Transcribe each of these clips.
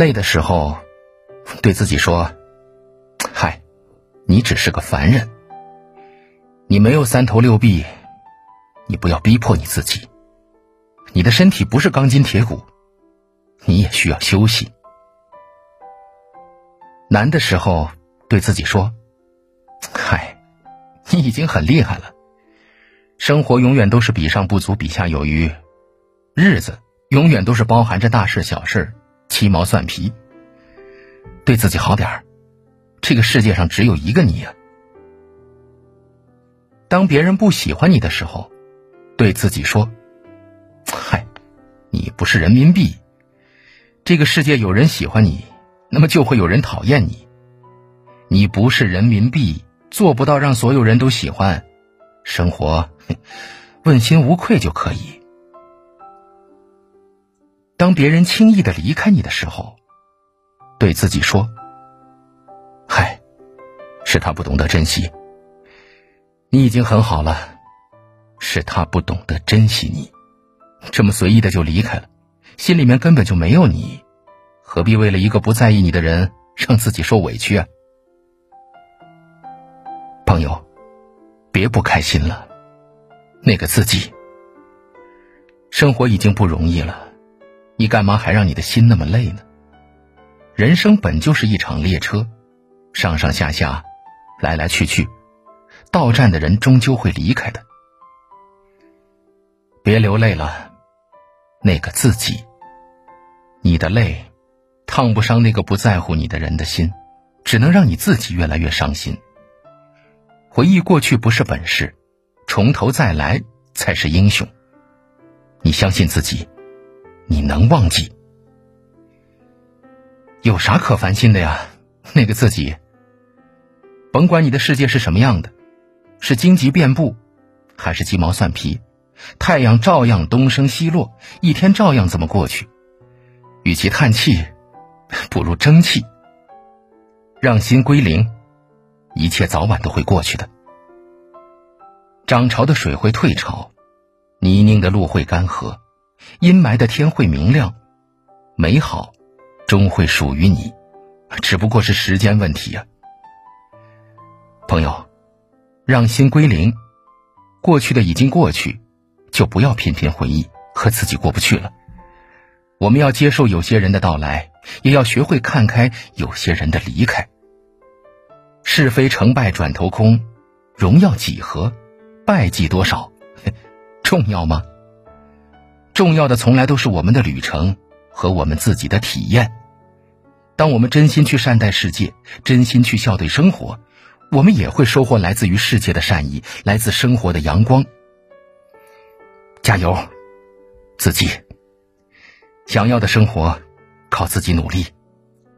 累的时候，对自己说：“嗨，你只是个凡人，你没有三头六臂，你不要逼迫你自己。你的身体不是钢筋铁骨，你也需要休息。”难的时候，对自己说：“嗨，你已经很厉害了。生活永远都是比上不足，比下有余，日子永远都是包含着大事小事。”鸡毛蒜皮，对自己好点儿。这个世界上只有一个你呀。当别人不喜欢你的时候，对自己说：“嗨，你不是人民币。这个世界有人喜欢你，那么就会有人讨厌你。你不是人民币，做不到让所有人都喜欢。生活 问心无愧就可以。”当别人轻易的离开你的时候，对自己说：“嗨，是他不懂得珍惜。你已经很好了，是他不懂得珍惜你，这么随意的就离开了，心里面根本就没有你，何必为了一个不在意你的人让自己受委屈啊？朋友，别不开心了，那个自己，生活已经不容易了。”你干嘛还让你的心那么累呢？人生本就是一场列车，上上下下，来来去去，到站的人终究会离开的。别流泪了，那个自己。你的泪，烫不伤那个不在乎你的人的心，只能让你自己越来越伤心。回忆过去不是本事，从头再来才是英雄。你相信自己。你能忘记？有啥可烦心的呀？那个自己，甭管你的世界是什么样的，是荆棘遍布，还是鸡毛蒜皮，太阳照样东升西落，一天照样这么过去。与其叹气，不如争气，让心归零，一切早晚都会过去的。涨潮的水会退潮，泥泞的路会干涸。阴霾的天会明亮，美好终会属于你，只不过是时间问题呀。朋友，让心归零，过去的已经过去，就不要频频回忆和自己过不去了。我们要接受有些人的到来，也要学会看开有些人的离开。是非成败转头空，荣耀几何，败绩多少，重要吗？重要的从来都是我们的旅程和我们自己的体验。当我们真心去善待世界，真心去笑对生活，我们也会收获来自于世界的善意，来自生活的阳光。加油，自己！想要的生活，靠自己努力。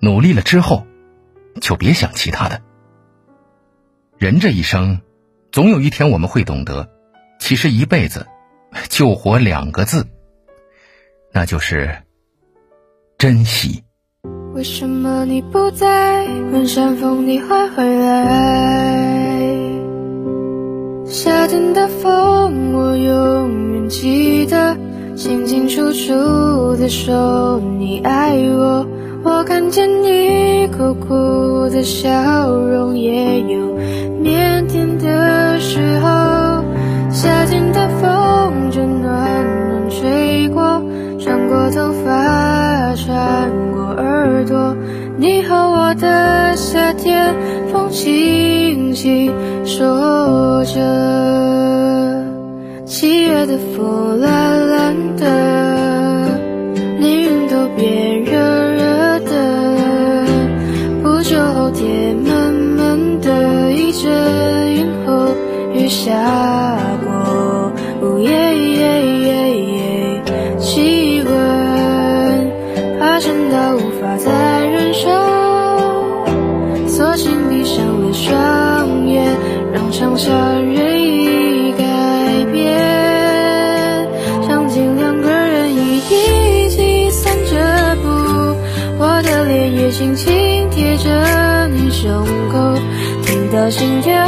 努力了之后，就别想其他的。人这一生，总有一天我们会懂得，其实一辈子就活两个字。那就是珍惜。为什么你不在？问山风你会回来？夏天的风我永远记得，清清楚楚的说你爱我。我看见你苦苦的笑容，也有腼腆的时候。的夏天，风轻轻说着。七月的风懒懒的，连云都变热热的。不久后天闷闷的，一阵云后雨下闭上了双眼，让上下任意改变，场景两个人一起散着步，我的脸也轻轻贴着你胸口，听到心跳，